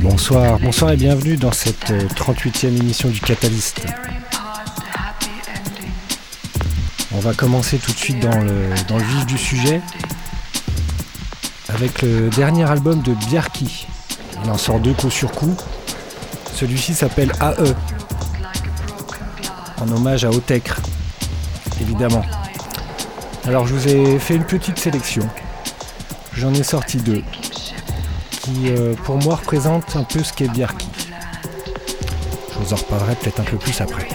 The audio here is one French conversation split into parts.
Bonsoir, bonsoir et bienvenue dans cette 38e euh, émission du Catalyst. On va commencer tout de suite dans le, vif du sujet avec le dernier album de Bjarki. Il en sort deux coup sur coup. Celui-ci s'appelle AE, en hommage à Otekre, évidemment. Alors je vous ai fait une petite sélection. J'en ai sorti deux euh, pour moi représente un peu ce qu'est Bjarki. Je vous en reparlerai peut-être un peu plus après.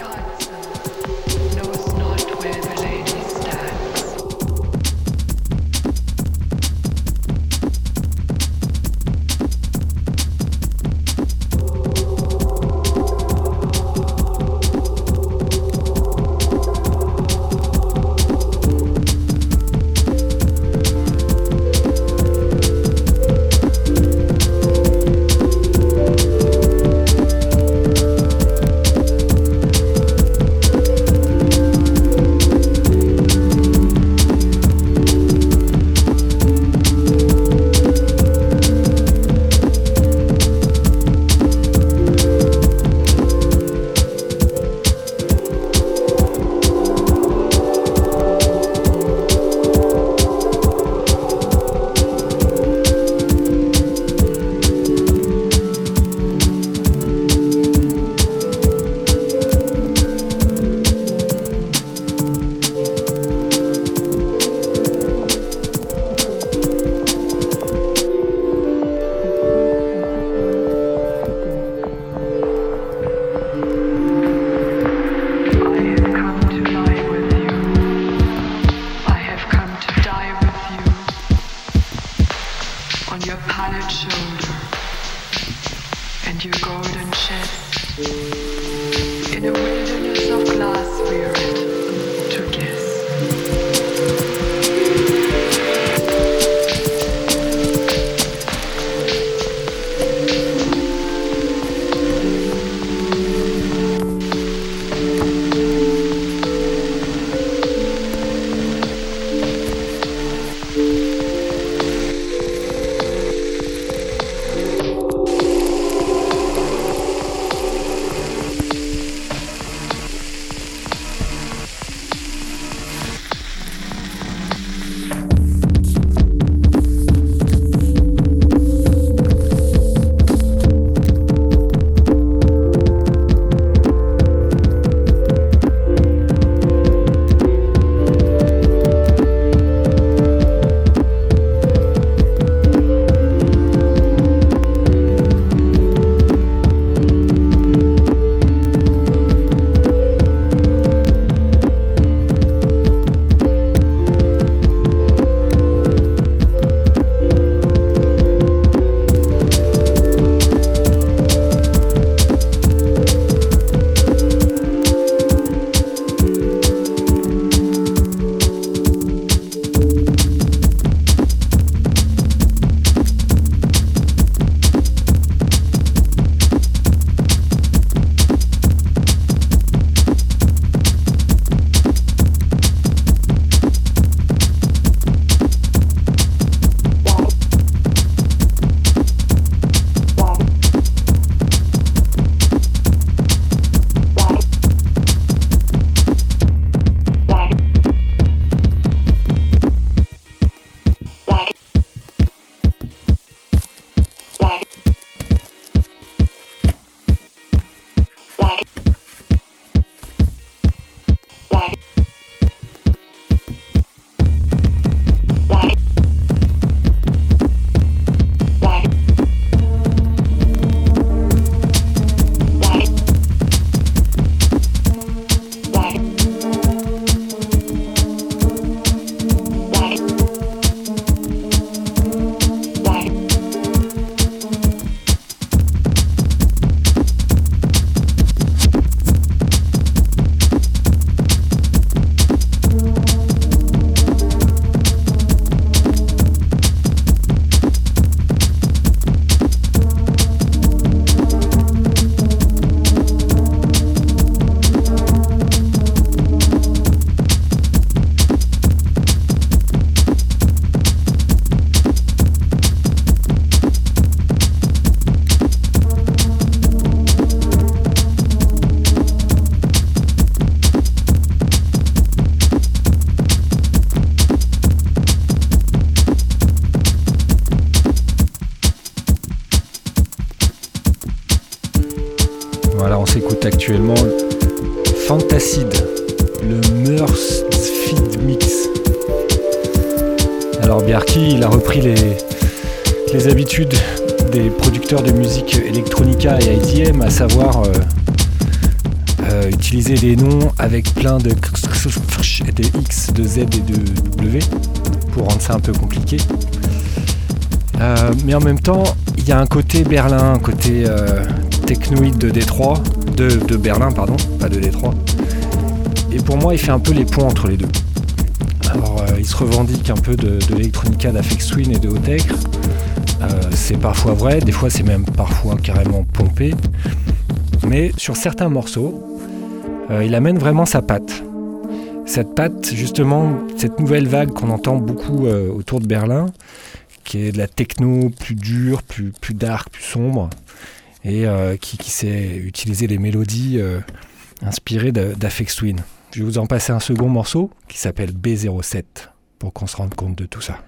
Savoir euh, euh, utiliser des noms avec plein de, X, de Z et de W pour rendre ça un peu compliqué. Euh, mais en même temps, il y a un côté Berlin, un côté technoïde de Détroit, de, Berlin, pardon, pas de Détroit. Et pour moi, il fait un peu les ponts entre les deux. Alors, il se revendique un peu de, de l'électronica d'Afex Twin et de Hotech. C'est parfois vrai, des fois c'est même parfois carrément pompé. Mais sur certains morceaux, euh, il amène vraiment sa patte. Cette patte, justement, cette nouvelle vague qu'on entend beaucoup euh, autour de Berlin, qui est de la techno plus dure, plus, plus dark, plus sombre, et qui, qui, sait utiliser les mélodies inspirées d'Afex Twin. Je vais vous en passer un second morceau qui s'appelle B07 pour qu'on se rende compte de tout ça.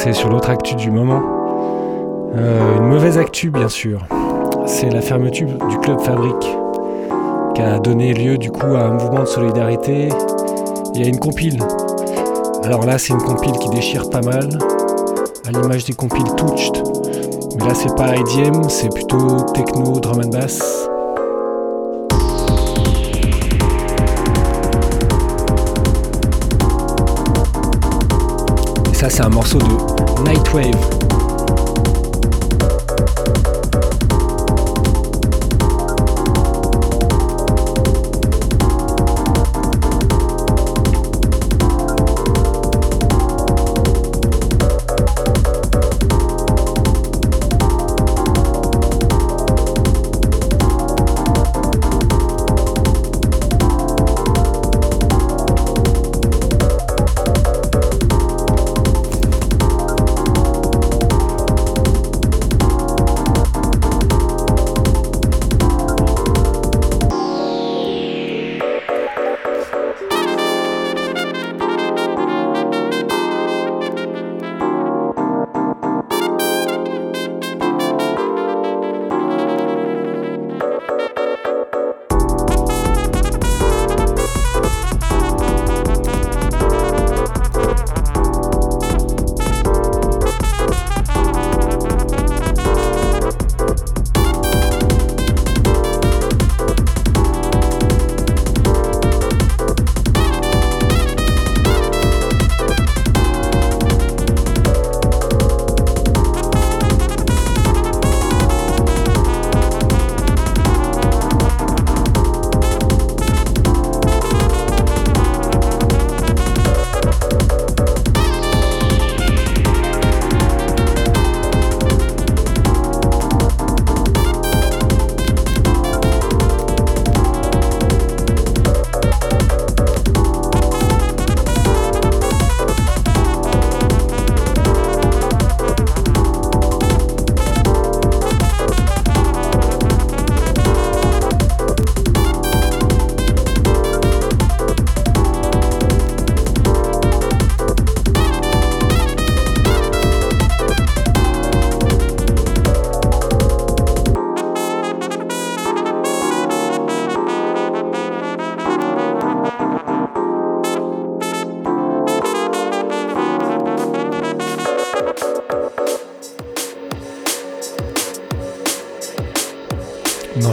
Passer sur l'autre actu du moment. Euh, une mauvaise actu, bien sûr. C'est la fermeture du club Fabrique, qui a donné lieu du coup à un mouvement de solidarité Il y a une compile. Alors là, c'est une compile qui déchire pas mal, à l'image des compiles Touched. Mais là, c'est pas IDM, c'est plutôt techno, drum and bass. Ça, c'est un morceau de Nightwave.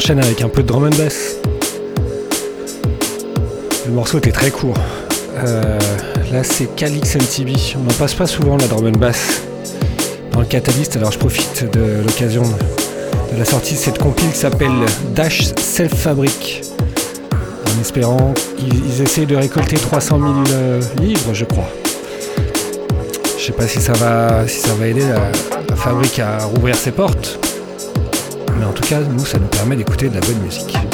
Avec un peu de drum and bass. Le morceau était très court. Euh, là, c'est Calix MTB. On n'en passe pas souvent la drum and bass dans le Catalyst, alors je profite de l'occasion de la sortie de cette compile qui s'appelle Dash Self Fabric. En espérant, ils, essayent de récolter 300 000 euh, livres, je crois. Je sais pas si ça va, si ça va aider la fabrique à rouvrir ses portes. En tout cas, nous, ça nous permet d'écouter de la bonne musique.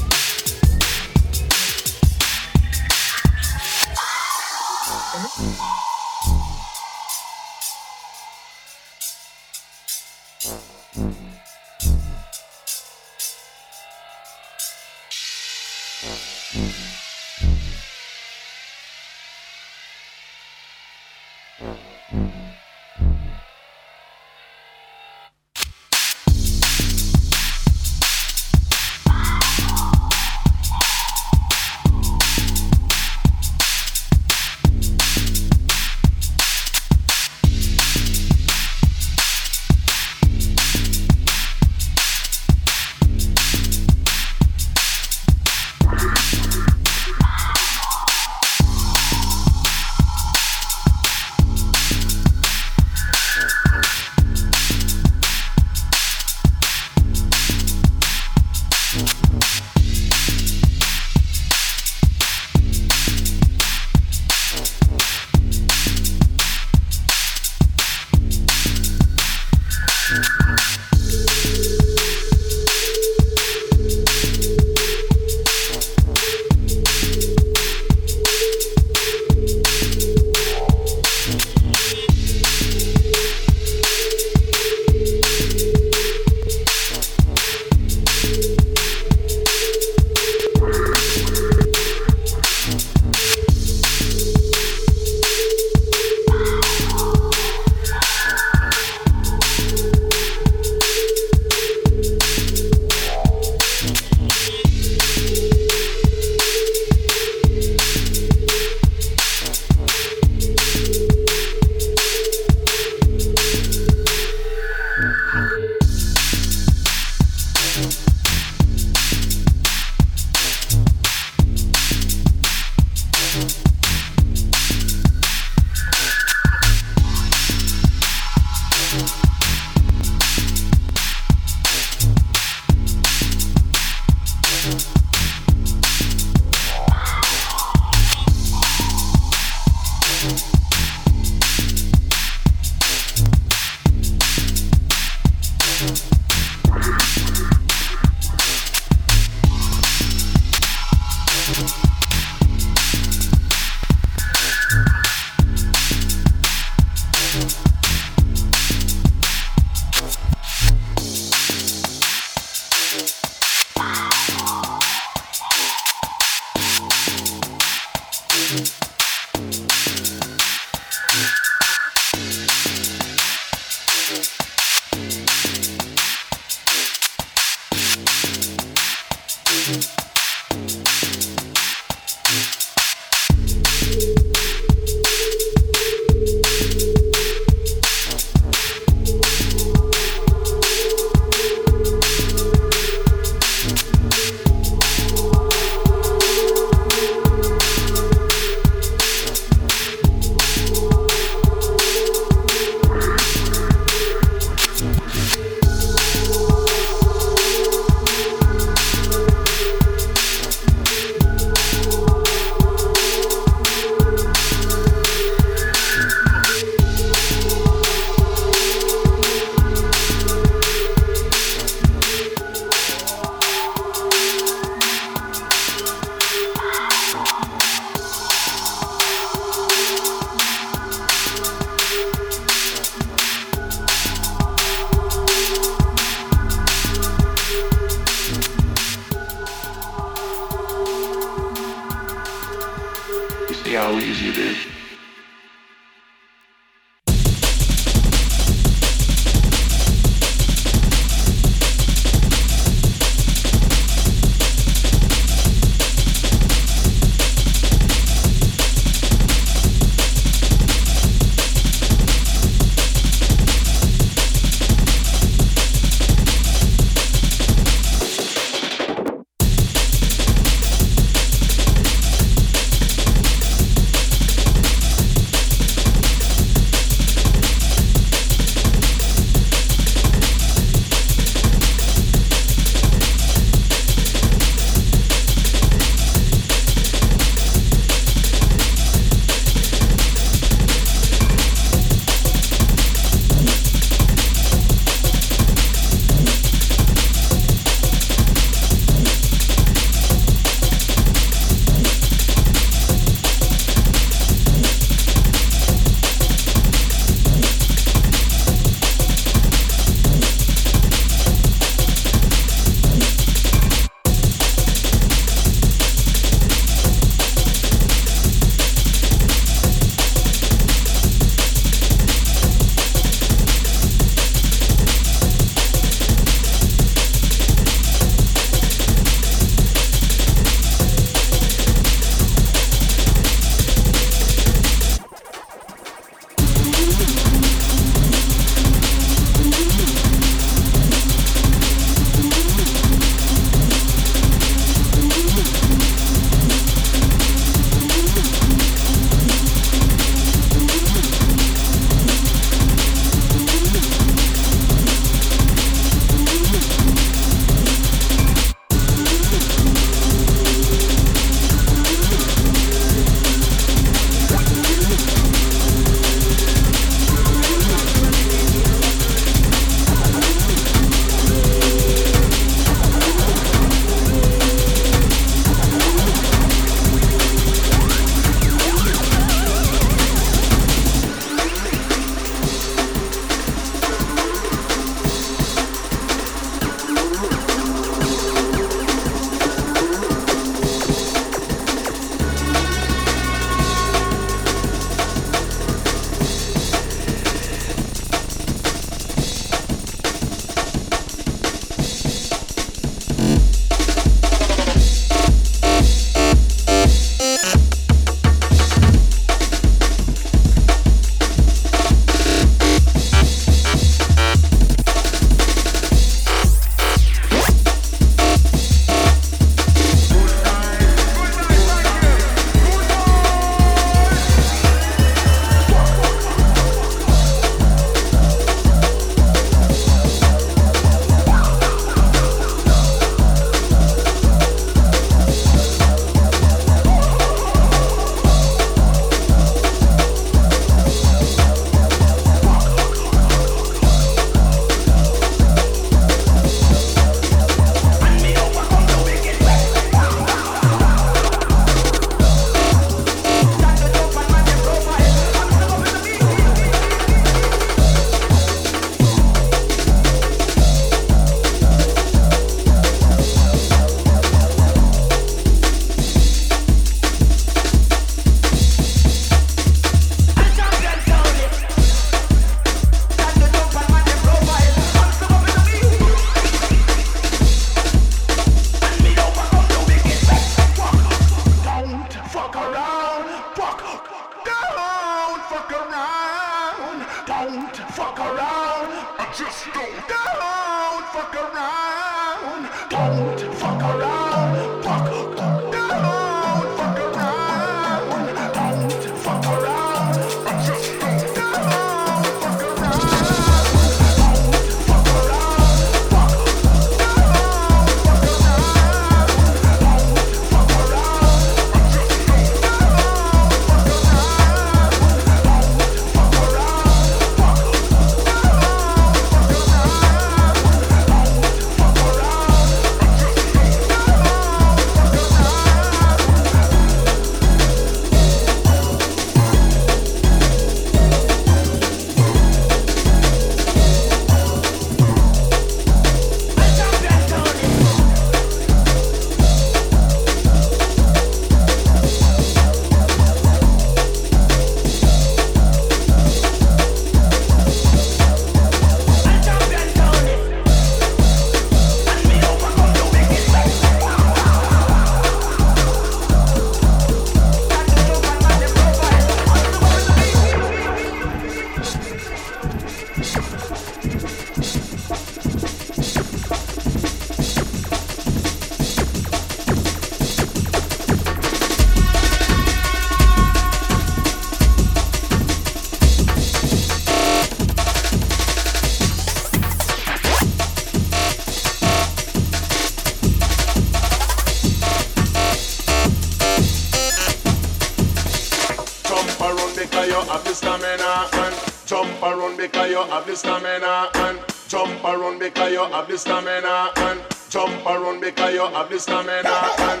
you have the stamina and jump around because you have the stamina and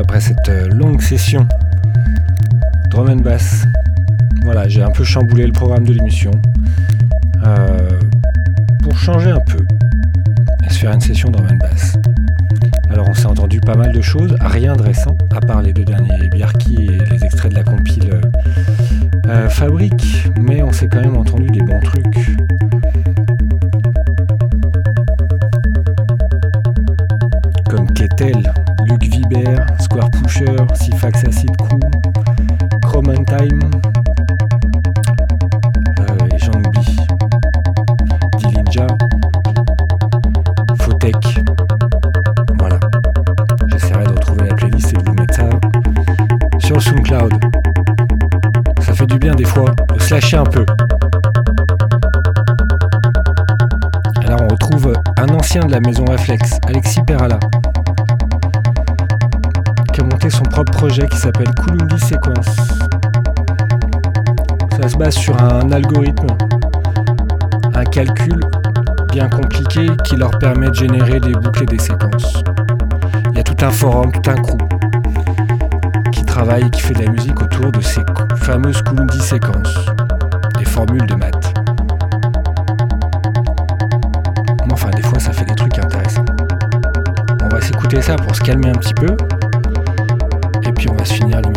après cette euh, longue session drum and bass. Voilà, j'ai un peu chamboulé le programme de l'émission euh, pour changer un peu et se faire une session drum and bass. Alors on s'est entendu pas mal de choses, rien de récent, à part les deux derniers Bierki et les extraits de la compile euh, Fabrique, mais on s'est quand même entendu des bons trucs. Comme Kettel, Luc Vibert, Square Pusher, Sifax Acid Crew, Chrome Time, euh, et j'en oublie, Dilinja, Fotech. Voilà. J'essaierai de retrouver la playlist et de vous mettre ça sur SoundCloud. Ça fait du bien des fois de se lâcher un peu. Alors on retrouve un ancien de la maison Reflex, Alexis Perala, projet qui s'appelle Kulundi Sequence. Ça se base sur un algorithme, un calcul bien compliqué qui leur permet de générer des boucles et des séquences. Il y a tout un forum, tout un crew qui travaille qui fait de la musique autour de ces fameuses Kulundi séquences, des formules de maths. Enfin, des fois, ça fait des trucs intéressants. On va s'écouter ça pour se calmer un petit peu,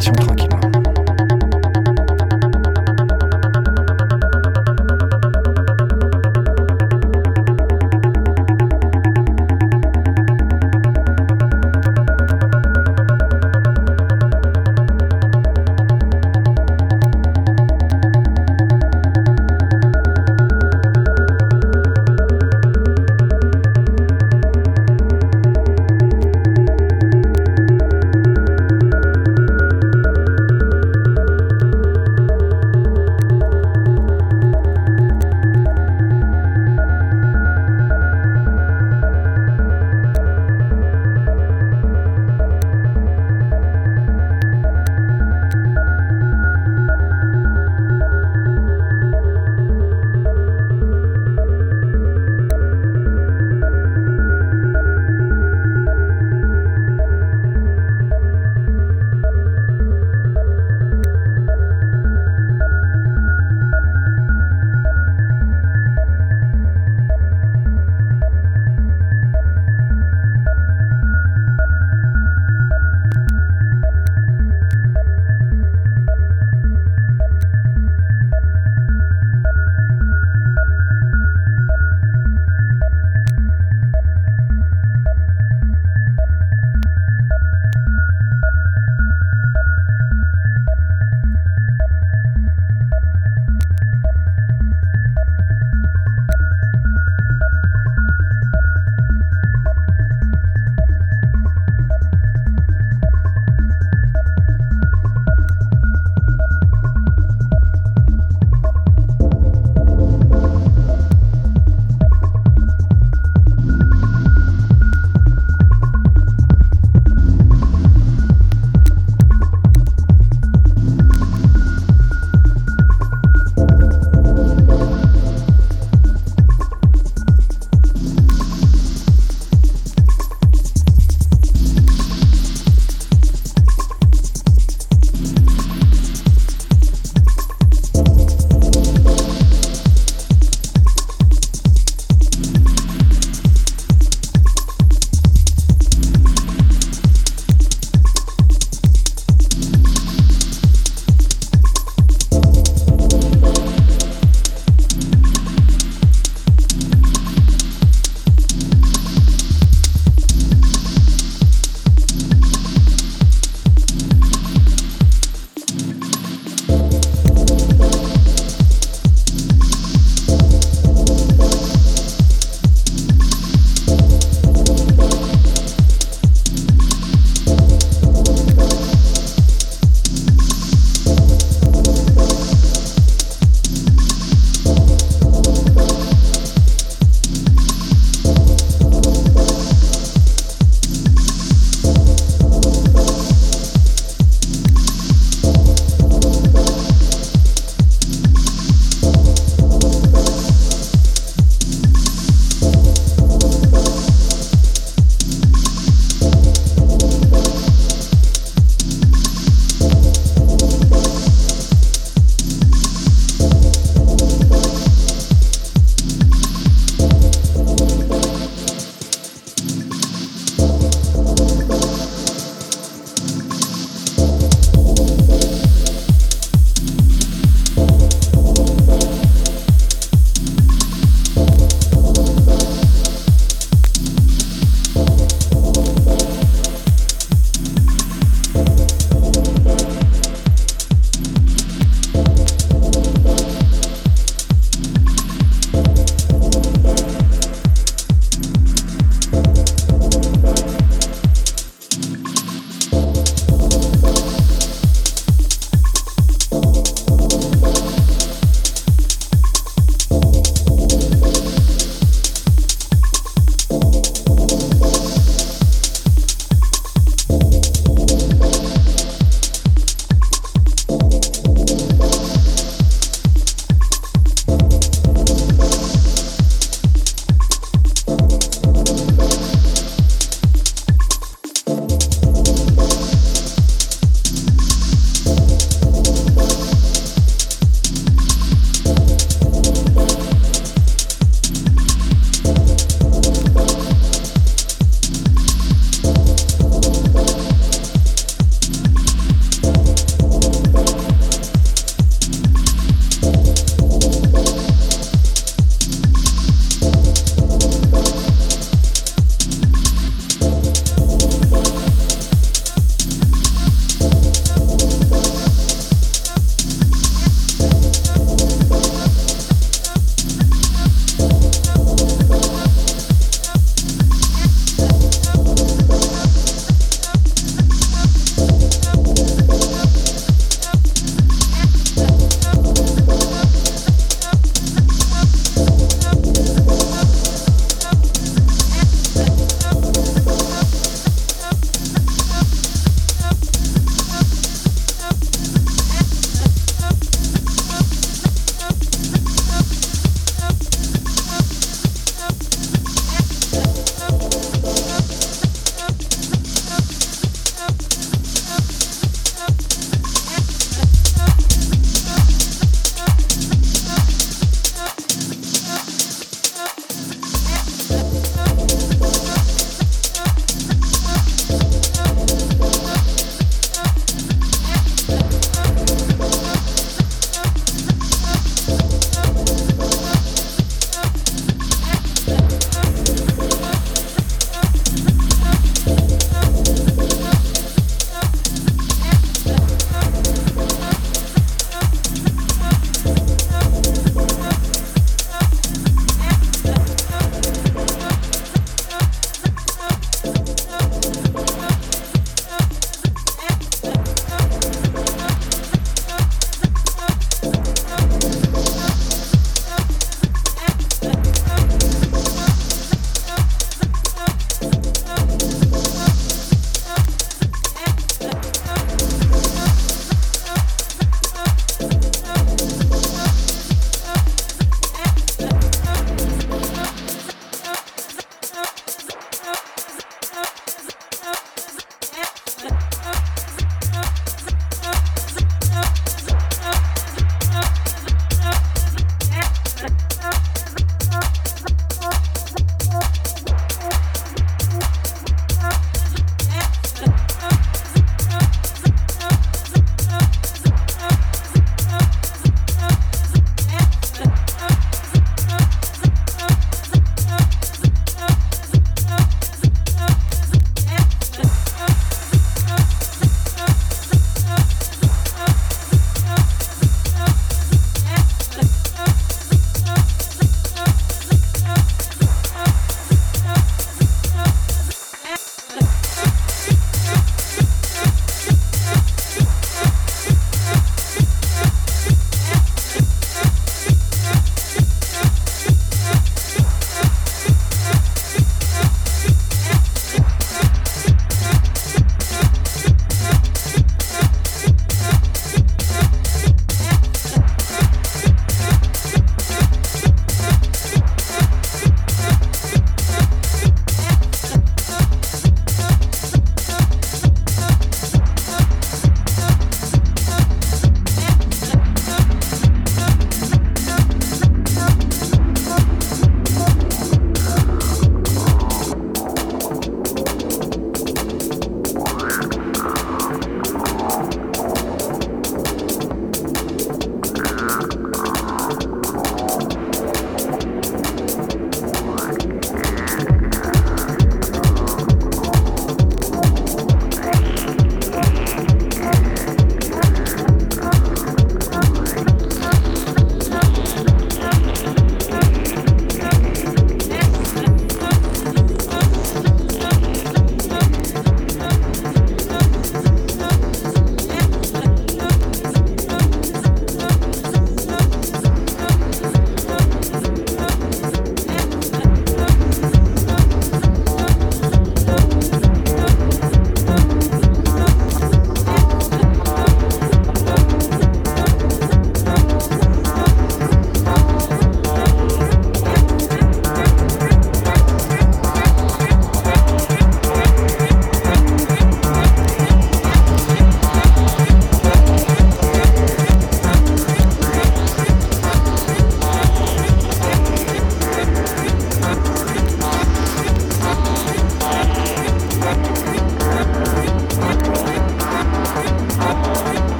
l'émission tranquillement.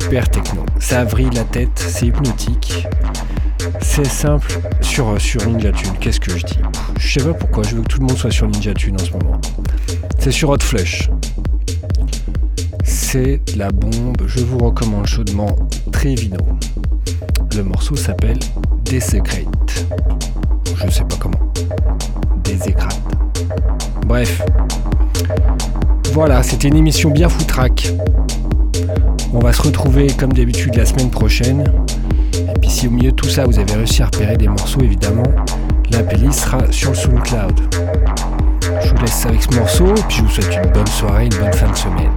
Super techno. Ça vrille la tête, c'est hypnotique. C'est simple sur, sur Ninja Tune. Qu'est-ce que je dis? Je sais pas pourquoi, je veux que tout le monde soit sur Ninja Tune en ce moment. C'est sur Hot Flush. C'est la bombe, je vous recommande chaudement Trevino. Le morceau s'appelle Desecrate. Je sais pas comment. Desecrate. Bref. Voilà, c'était une émission bien foutraque. On va se retrouver comme d'habitude la semaine prochaine. Et puis si au milieu de tout ça vous avez réussi à repérer des morceaux, évidemment, la playlist sera sur le SoundCloud. Je vous laisse avec ce morceau, et puis je vous souhaite une bonne soirée, une bonne fin de semaine.